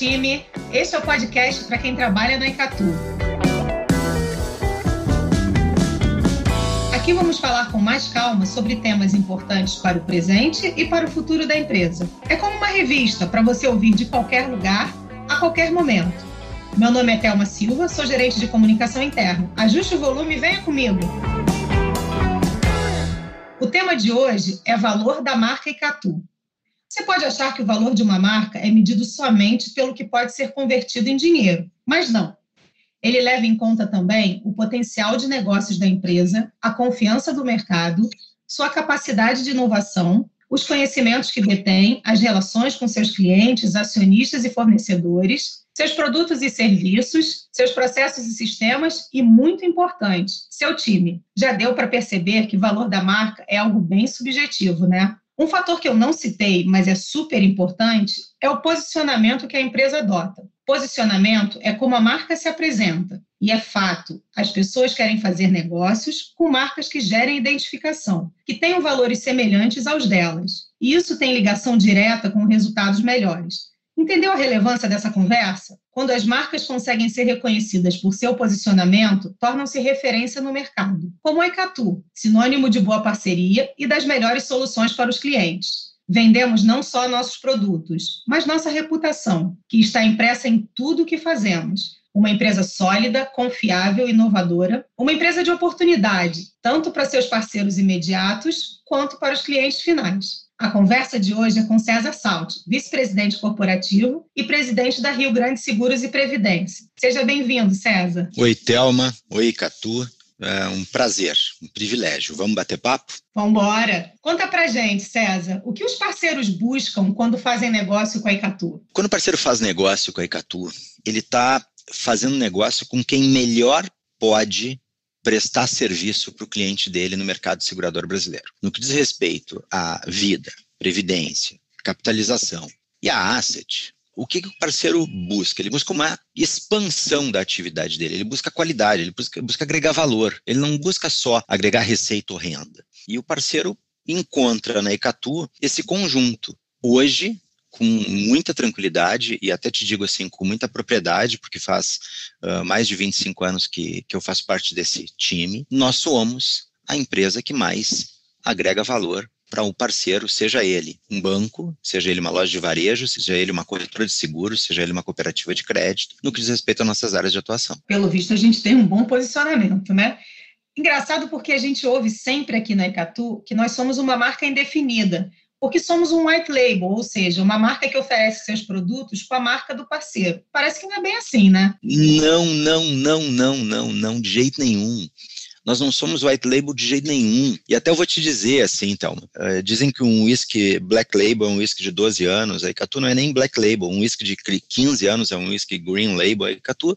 time! Este é o podcast para quem trabalha na Icatu. Aqui vamos falar com mais calma sobre temas importantes para o presente e para o futuro da empresa. É como uma revista para você ouvir de qualquer lugar, a qualquer momento. Meu nome é Thelma Silva, sou gerente de comunicação interna. Ajuste o volume e venha comigo. O tema de hoje é valor da marca Icatu. Você pode achar que o valor de uma marca é medido somente pelo que pode ser convertido em dinheiro, mas não. Ele leva em conta também o potencial de negócios da empresa, a confiança do mercado, sua capacidade de inovação, os conhecimentos que detém, as relações com seus clientes, acionistas e fornecedores, seus produtos e serviços, seus processos e sistemas e, muito importante, seu time. Já deu para perceber que o valor da marca é algo bem subjetivo, né? Um fator que eu não citei, mas é super importante, é o posicionamento que a empresa adota. Posicionamento é como a marca se apresenta. E é fato, as pessoas querem fazer negócios com marcas que gerem identificação, que tenham valores semelhantes aos delas. E isso tem ligação direta com resultados melhores. Entendeu a relevância dessa conversa? Quando as marcas conseguem ser reconhecidas por seu posicionamento, tornam-se referência no mercado, como a Icatu, sinônimo de boa parceria e das melhores soluções para os clientes. Vendemos não só nossos produtos, mas nossa reputação, que está impressa em tudo o que fazemos. Uma empresa sólida, confiável, inovadora, uma empresa de oportunidade, tanto para seus parceiros imediatos quanto para os clientes finais. A conversa de hoje é com César Salt, vice-presidente corporativo e presidente da Rio Grande Seguros e Previdência. Seja bem-vindo, César. Oi, Thelma. Oi, Catu. É um prazer, um privilégio. Vamos bater papo? Vamos embora. Conta pra gente, César, o que os parceiros buscam quando fazem negócio com a Icatu? Quando o parceiro faz negócio com a Icatu, ele está fazendo negócio com quem melhor pode prestar serviço para o cliente dele no mercado segurador brasileiro. No que diz respeito à vida, previdência, capitalização e a asset, o que, que o parceiro busca? Ele busca uma expansão da atividade dele, ele busca qualidade, ele busca, busca agregar valor, ele não busca só agregar receita ou renda. E o parceiro encontra na Ecatu esse conjunto. Hoje, com muita tranquilidade e até te digo assim, com muita propriedade, porque faz uh, mais de 25 anos que, que eu faço parte desse time, nós somos a empresa que mais agrega valor para um parceiro, seja ele um banco, seja ele uma loja de varejo, seja ele uma corretora de seguros, seja ele uma cooperativa de crédito, no que diz respeito às nossas áreas de atuação. Pelo visto, a gente tem um bom posicionamento, né? Engraçado porque a gente ouve sempre aqui na Icatu que nós somos uma marca indefinida porque somos um white label, ou seja, uma marca que oferece seus produtos com a marca do parceiro. Parece que não é bem assim, né? Não, não, não, não, não, não, de jeito nenhum. Nós não somos white label de jeito nenhum. E até eu vou te dizer assim, então, uh, dizem que um whisky black label é um whisky de 12 anos, a Icatu não é nem black label, um whisky de 15 anos é um whisky green label, a Icatu uh,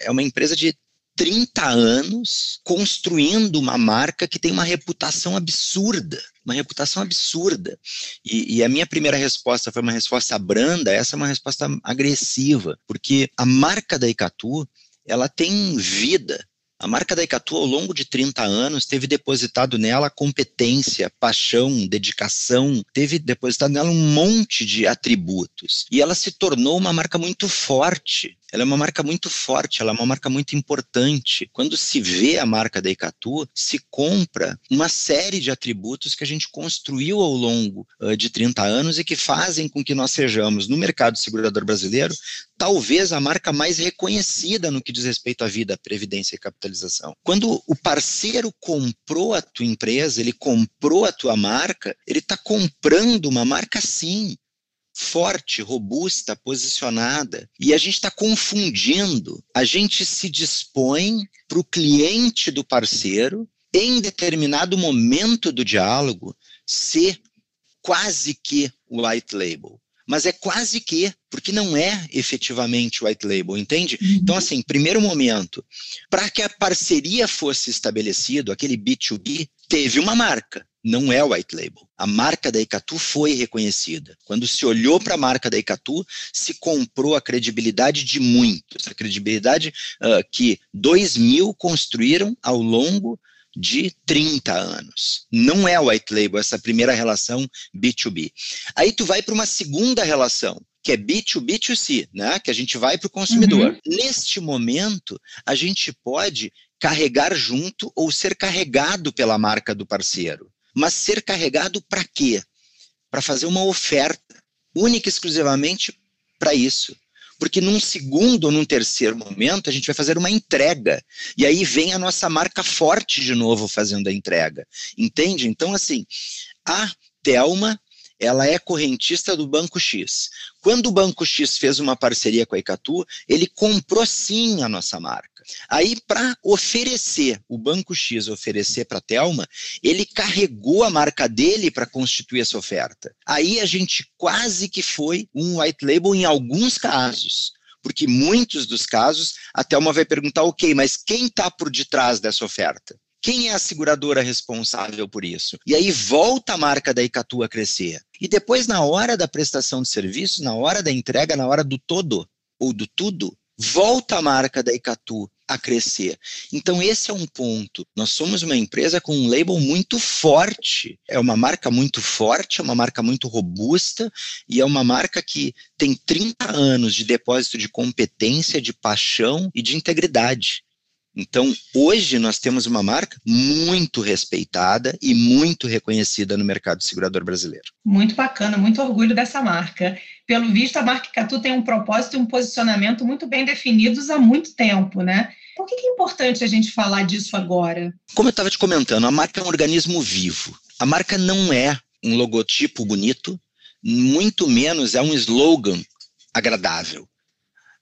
é uma empresa de 30 anos construindo uma marca que tem uma reputação absurda, uma reputação absurda. E, e, a minha primeira resposta foi uma resposta branda, essa é uma resposta agressiva, porque a marca da Icatu, ela tem vida, a marca da Icatu, ao longo de 30 anos, teve depositado nela competência, paixão, dedicação, teve depositado nela um monte de atributos. E ela se tornou uma marca muito forte. Ela é uma marca muito forte, ela é uma marca muito importante. Quando se vê a marca da Icatu, se compra uma série de atributos que a gente construiu ao longo uh, de 30 anos e que fazem com que nós sejamos, no mercado segurador brasileiro, talvez a marca mais reconhecida no que diz respeito à vida, previdência e capitalização. Quando o parceiro comprou a tua empresa, ele comprou a tua marca, ele está comprando uma marca sim forte, robusta, posicionada. E a gente está confundindo. A gente se dispõe para o cliente do parceiro, em determinado momento do diálogo, ser quase que o white label mas é quase que, porque não é efetivamente white label, entende? Uhum. Então, assim, primeiro momento, para que a parceria fosse estabelecido, aquele B2B teve uma marca, não é white label. A marca da Icatu foi reconhecida. Quando se olhou para a marca da Icatu, se comprou a credibilidade de muitos, a credibilidade uh, que dois mil construíram ao longo de 30 anos. Não é white label essa primeira relação B2B. Aí tu vai para uma segunda relação, que é B2B2C, né? que a gente vai para o consumidor. Uhum. Neste momento, a gente pode carregar junto ou ser carregado pela marca do parceiro. Mas ser carregado para quê? Para fazer uma oferta única e exclusivamente para isso. Porque num segundo ou num terceiro momento a gente vai fazer uma entrega. E aí vem a nossa marca forte de novo fazendo a entrega. Entende? Então, assim, a Telma ela é correntista do Banco X. Quando o Banco X fez uma parceria com a Icatu, ele comprou sim a nossa marca. Aí, para oferecer, o Banco X oferecer para a Telma, ele carregou a marca dele para constituir essa oferta. Aí a gente quase que foi um white label em alguns casos porque muitos dos casos a Thelma vai perguntar, ok, mas quem está por detrás dessa oferta? Quem é a seguradora responsável por isso? E aí volta a marca da Icatu a crescer. E depois, na hora da prestação de serviço, na hora da entrega, na hora do todo ou do tudo, volta a marca da Icatu a crescer. Então, esse é um ponto. Nós somos uma empresa com um label muito forte. É uma marca muito forte, é uma marca muito robusta e é uma marca que tem 30 anos de depósito de competência, de paixão e de integridade. Então, hoje nós temos uma marca muito respeitada e muito reconhecida no mercado segurador brasileiro. Muito bacana, muito orgulho dessa marca. Pelo visto, a marca Catu tem um propósito e um posicionamento muito bem definidos há muito tempo, né? Por que é importante a gente falar disso agora? Como eu estava te comentando, a marca é um organismo vivo. A marca não é um logotipo bonito, muito menos é um slogan agradável.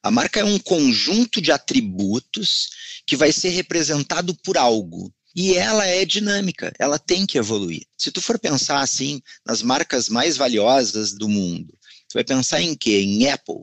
A marca é um conjunto de atributos que vai ser representado por algo. E ela é dinâmica, ela tem que evoluir. Se tu for pensar assim nas marcas mais valiosas do mundo, tu vai pensar em quê? Em Apple.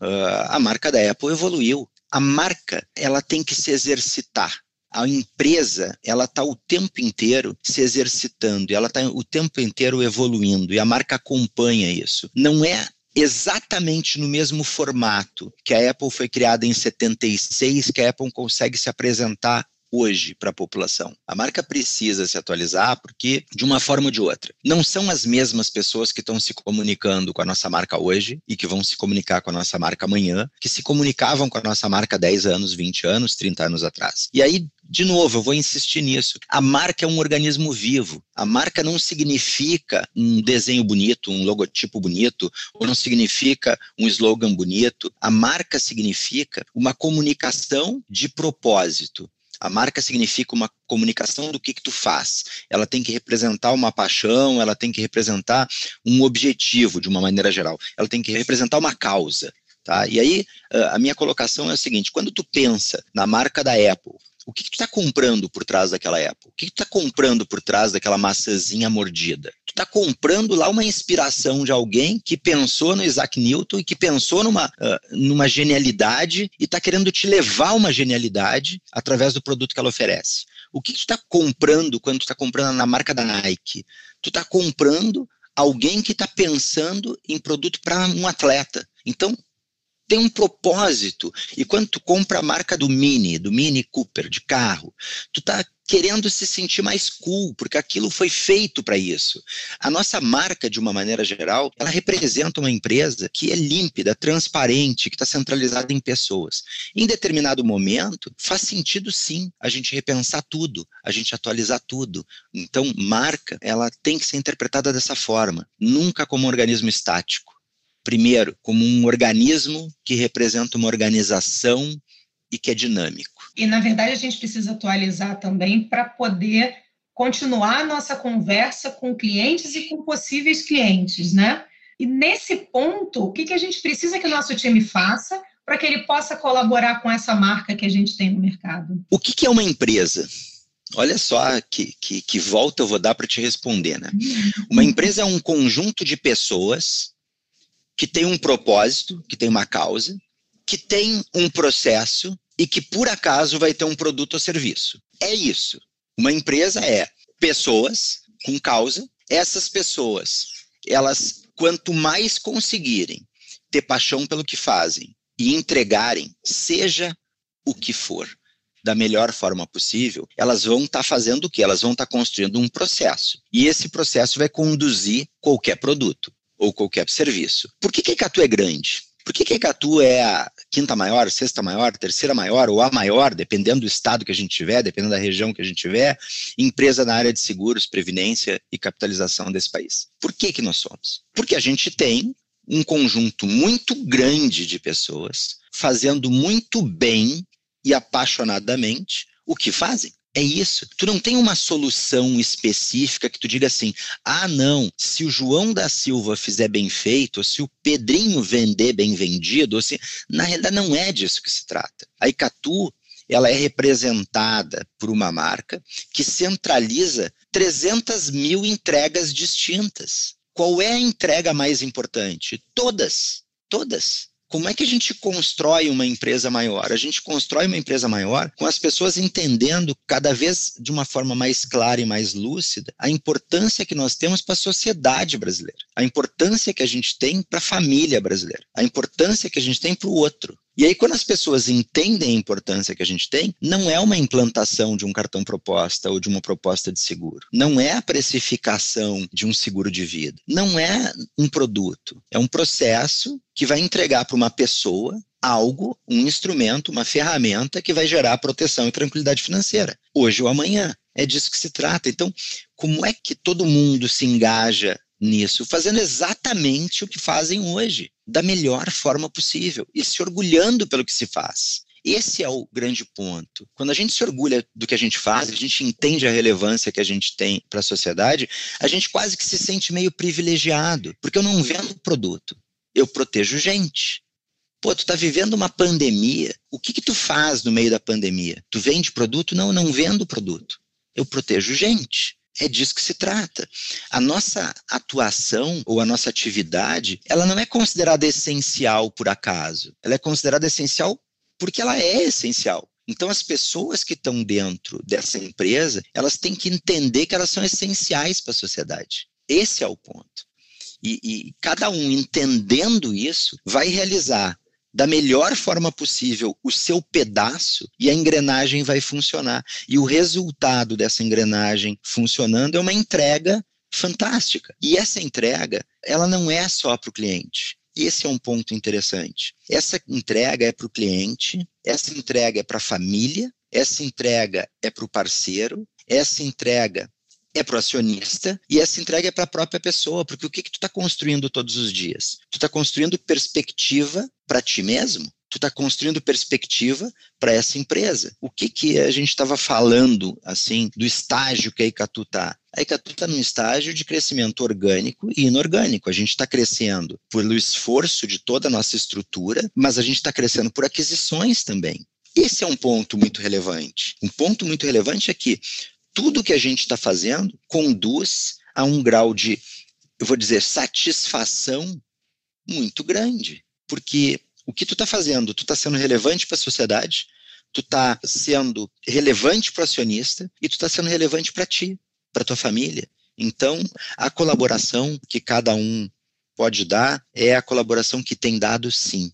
Uh, a marca da Apple evoluiu. A marca, ela tem que se exercitar. A empresa, ela está o tempo inteiro se exercitando, ela está o tempo inteiro evoluindo, e a marca acompanha isso. Não é exatamente no mesmo formato que a Apple foi criada em 76, que a Apple consegue se apresentar hoje para a população. A marca precisa se atualizar porque, de uma forma ou de outra, não são as mesmas pessoas que estão se comunicando com a nossa marca hoje e que vão se comunicar com a nossa marca amanhã, que se comunicavam com a nossa marca 10 anos, 20 anos, 30 anos atrás. E aí, de novo, eu vou insistir nisso. A marca é um organismo vivo. A marca não significa um desenho bonito, um logotipo bonito, ou não significa um slogan bonito. A marca significa uma comunicação de propósito. A marca significa uma comunicação do que, que tu faz. Ela tem que representar uma paixão, ela tem que representar um objetivo, de uma maneira geral. Ela tem que representar uma causa. Tá? E aí, a minha colocação é a seguinte: quando tu pensa na marca da Apple, o que, que tu está comprando por trás daquela Apple? O que, que tu está comprando por trás daquela maçãzinha mordida? Tu está comprando lá uma inspiração de alguém que pensou no Isaac Newton e que pensou numa, uh, numa genialidade e está querendo te levar uma genialidade através do produto que ela oferece. O que, que tu está comprando quando tu está comprando na marca da Nike? Tu está comprando alguém que está pensando em produto para um atleta. Então, tem um propósito. E quando tu compra a marca do Mini, do Mini Cooper de carro, tu tá querendo se sentir mais cool, porque aquilo foi feito para isso. A nossa marca, de uma maneira geral, ela representa uma empresa que é límpida, transparente, que está centralizada em pessoas. Em determinado momento, faz sentido sim a gente repensar tudo, a gente atualizar tudo. Então, marca, ela tem que ser interpretada dessa forma, nunca como um organismo estático primeiro, como um organismo que representa uma organização e que é dinâmico. E, na verdade, a gente precisa atualizar também para poder continuar a nossa conversa com clientes e com possíveis clientes, né? E nesse ponto, o que, que a gente precisa que o nosso time faça para que ele possa colaborar com essa marca que a gente tem no mercado? O que, que é uma empresa? Olha só que, que, que volta eu vou dar para te responder, né? Uhum. Uma empresa é um conjunto de pessoas que tem um propósito, que tem uma causa, que tem um processo e que por acaso vai ter um produto ou serviço. É isso. Uma empresa é pessoas com causa. Essas pessoas, elas quanto mais conseguirem ter paixão pelo que fazem e entregarem, seja o que for, da melhor forma possível, elas vão estar tá fazendo o que? Elas vão estar tá construindo um processo. E esse processo vai conduzir qualquer produto. Ou qualquer serviço. Por que, que a Icatu é grande? Por que, que a Icatu é a quinta maior, sexta maior, terceira maior ou a maior, dependendo do estado que a gente tiver, dependendo da região que a gente tiver, empresa na área de seguros, previdência e capitalização desse país? Por que, que nós somos? Porque a gente tem um conjunto muito grande de pessoas fazendo muito bem e apaixonadamente o que fazem. É isso. Tu não tem uma solução específica que tu diga assim: ah, não, se o João da Silva fizer bem feito, ou se o Pedrinho vender bem vendido, ou se... na realidade não é disso que se trata. A Icatu ela é representada por uma marca que centraliza 300 mil entregas distintas. Qual é a entrega mais importante? Todas, todas. Como é que a gente constrói uma empresa maior? A gente constrói uma empresa maior com as pessoas entendendo cada vez de uma forma mais clara e mais lúcida a importância que nós temos para a sociedade brasileira, a importância que a gente tem para a família brasileira, a importância que a gente tem para o outro. E aí, quando as pessoas entendem a importância que a gente tem, não é uma implantação de um cartão proposta ou de uma proposta de seguro. Não é a precificação de um seguro de vida. Não é um produto. É um processo que vai entregar para uma pessoa algo, um instrumento, uma ferramenta que vai gerar proteção e tranquilidade financeira, hoje ou amanhã. É disso que se trata. Então, como é que todo mundo se engaja nisso, fazendo exatamente o que fazem hoje, da melhor forma possível e se orgulhando pelo que se faz. Esse é o grande ponto. Quando a gente se orgulha do que a gente faz, a gente entende a relevância que a gente tem para a sociedade, a gente quase que se sente meio privilegiado, porque eu não vendo produto, eu protejo gente. Pô, tu tá vivendo uma pandemia, o que que tu faz no meio da pandemia? Tu vende produto? Não, não vendo produto. Eu protejo gente. É disso que se trata. A nossa atuação ou a nossa atividade, ela não é considerada essencial por acaso. Ela é considerada essencial porque ela é essencial. Então, as pessoas que estão dentro dessa empresa, elas têm que entender que elas são essenciais para a sociedade. Esse é o ponto. E, e cada um entendendo isso vai realizar da melhor forma possível o seu pedaço e a engrenagem vai funcionar. E o resultado dessa engrenagem funcionando é uma entrega fantástica. E essa entrega, ela não é só para o cliente. Esse é um ponto interessante. Essa entrega é para o cliente, essa entrega é para a família, essa entrega é para o parceiro, essa entrega é para o acionista e essa entrega é para a própria pessoa, porque o que, que tu está construindo todos os dias? Tu está construindo perspectiva para ti mesmo? Tu está construindo perspectiva para essa empresa. O que, que a gente estava falando, assim, do estágio que a Icatu está? A Icatu está num estágio de crescimento orgânico e inorgânico. A gente está crescendo pelo esforço de toda a nossa estrutura, mas a gente está crescendo por aquisições também. Esse é um ponto muito relevante. Um ponto muito relevante é que tudo que a gente está fazendo conduz a um grau de, eu vou dizer, satisfação muito grande. Porque o que tu está fazendo, tu está sendo relevante para a sociedade, tu está sendo relevante para o acionista e tu está sendo relevante para ti, para tua família. Então, a colaboração que cada um pode dar é a colaboração que tem dado sim.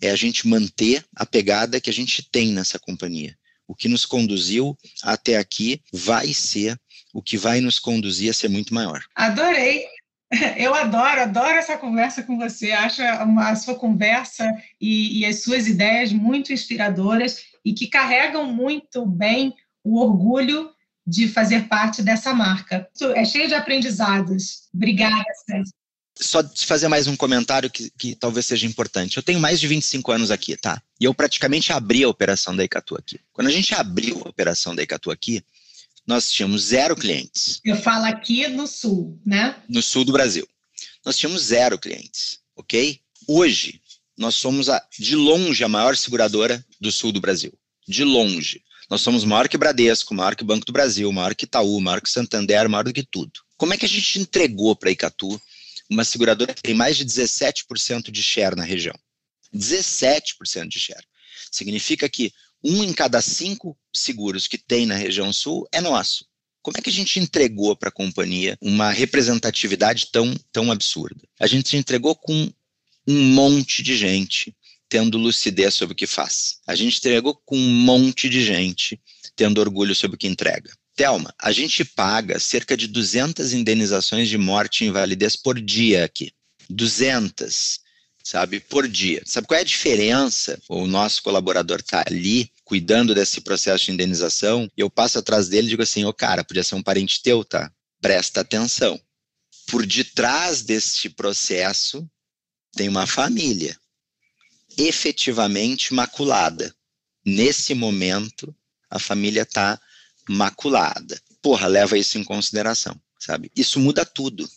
É a gente manter a pegada que a gente tem nessa companhia o que nos conduziu até aqui vai ser o que vai nos conduzir a ser muito maior. Adorei. Eu adoro, adoro essa conversa com você. Acho a sua conversa e, e as suas ideias muito inspiradoras e que carregam muito bem o orgulho de fazer parte dessa marca. É cheio de aprendizados. Obrigada, César só fazer mais um comentário que, que talvez seja importante. Eu tenho mais de 25 anos aqui, tá? E eu praticamente abri a operação da Icatu aqui. Quando a gente abriu a operação da Icatu aqui, nós tínhamos zero clientes. Eu falo aqui no sul, né? No sul do Brasil. Nós tínhamos zero clientes, ok? Hoje, nós somos, a, de longe, a maior seguradora do sul do Brasil. De longe. Nós somos maior que Bradesco, maior que Banco do Brasil, maior que Itaú, maior que Santander, maior do que tudo. Como é que a gente entregou para a Icatu uma seguradora que tem mais de 17% de share na região. 17% de share. Significa que um em cada cinco seguros que tem na região sul é nosso. Como é que a gente entregou para a companhia uma representatividade tão, tão absurda? A gente entregou com um monte de gente tendo lucidez sobre o que faz. A gente entregou com um monte de gente tendo orgulho sobre o que entrega. Telma, a gente paga cerca de 200 indenizações de morte e invalidez por dia aqui. 200, sabe, por dia. Sabe qual é a diferença? O nosso colaborador está ali cuidando desse processo de indenização e eu passo atrás dele e digo assim: ô oh, cara, podia ser um parente teu, tá? Presta atenção. Por detrás deste processo tem uma família efetivamente maculada. Nesse momento, a família está maculada. Porra, leva isso em consideração, sabe? Isso muda tudo.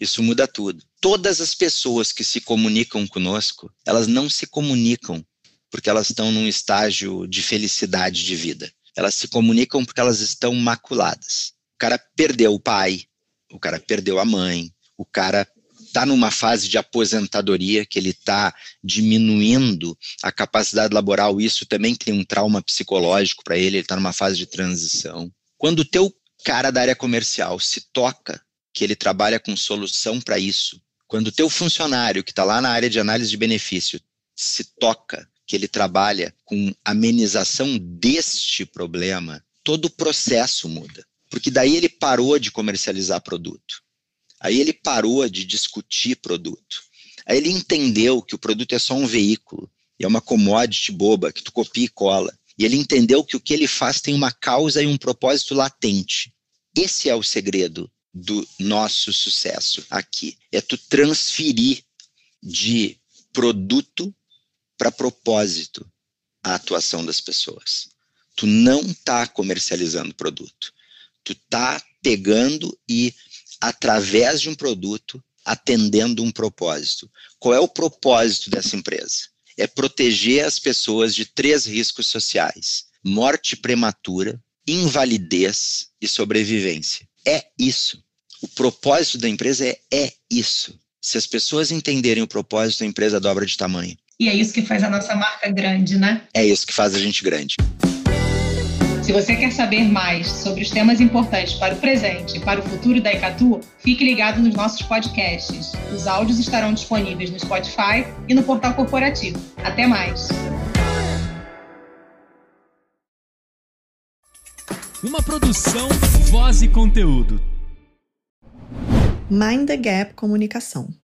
Isso muda tudo. Todas as pessoas que se comunicam conosco, elas não se comunicam porque elas estão num estágio de felicidade de vida. Elas se comunicam porque elas estão maculadas. O cara perdeu o pai, o cara perdeu a mãe, o cara está numa fase de aposentadoria, que ele está diminuindo a capacidade laboral, isso também tem um trauma psicológico para ele, ele está numa fase de transição. Quando o teu cara da área comercial se toca que ele trabalha com solução para isso, quando o teu funcionário que está lá na área de análise de benefício se toca que ele trabalha com amenização deste problema, todo o processo muda. Porque daí ele parou de comercializar produto. Aí ele parou de discutir produto. Aí ele entendeu que o produto é só um veículo, é uma commodity boba que tu copia e cola. E ele entendeu que o que ele faz tem uma causa e um propósito latente. Esse é o segredo do nosso sucesso aqui. É tu transferir de produto para propósito a atuação das pessoas. Tu não está comercializando produto. Tu está pegando e através de um produto, atendendo um propósito. Qual é o propósito dessa empresa? É proteger as pessoas de três riscos sociais: morte prematura, invalidez e sobrevivência. É isso. O propósito da empresa é, é isso. Se as pessoas entenderem o propósito, a empresa dobra de tamanho. E é isso que faz a nossa marca grande, né? É isso que faz a gente grande. Se você quer saber mais sobre os temas importantes para o presente e para o futuro da Icatu, fique ligado nos nossos podcasts. Os áudios estarão disponíveis no Spotify e no portal corporativo. Até mais! Uma produção, voz e conteúdo. Mind the Gap Comunicação.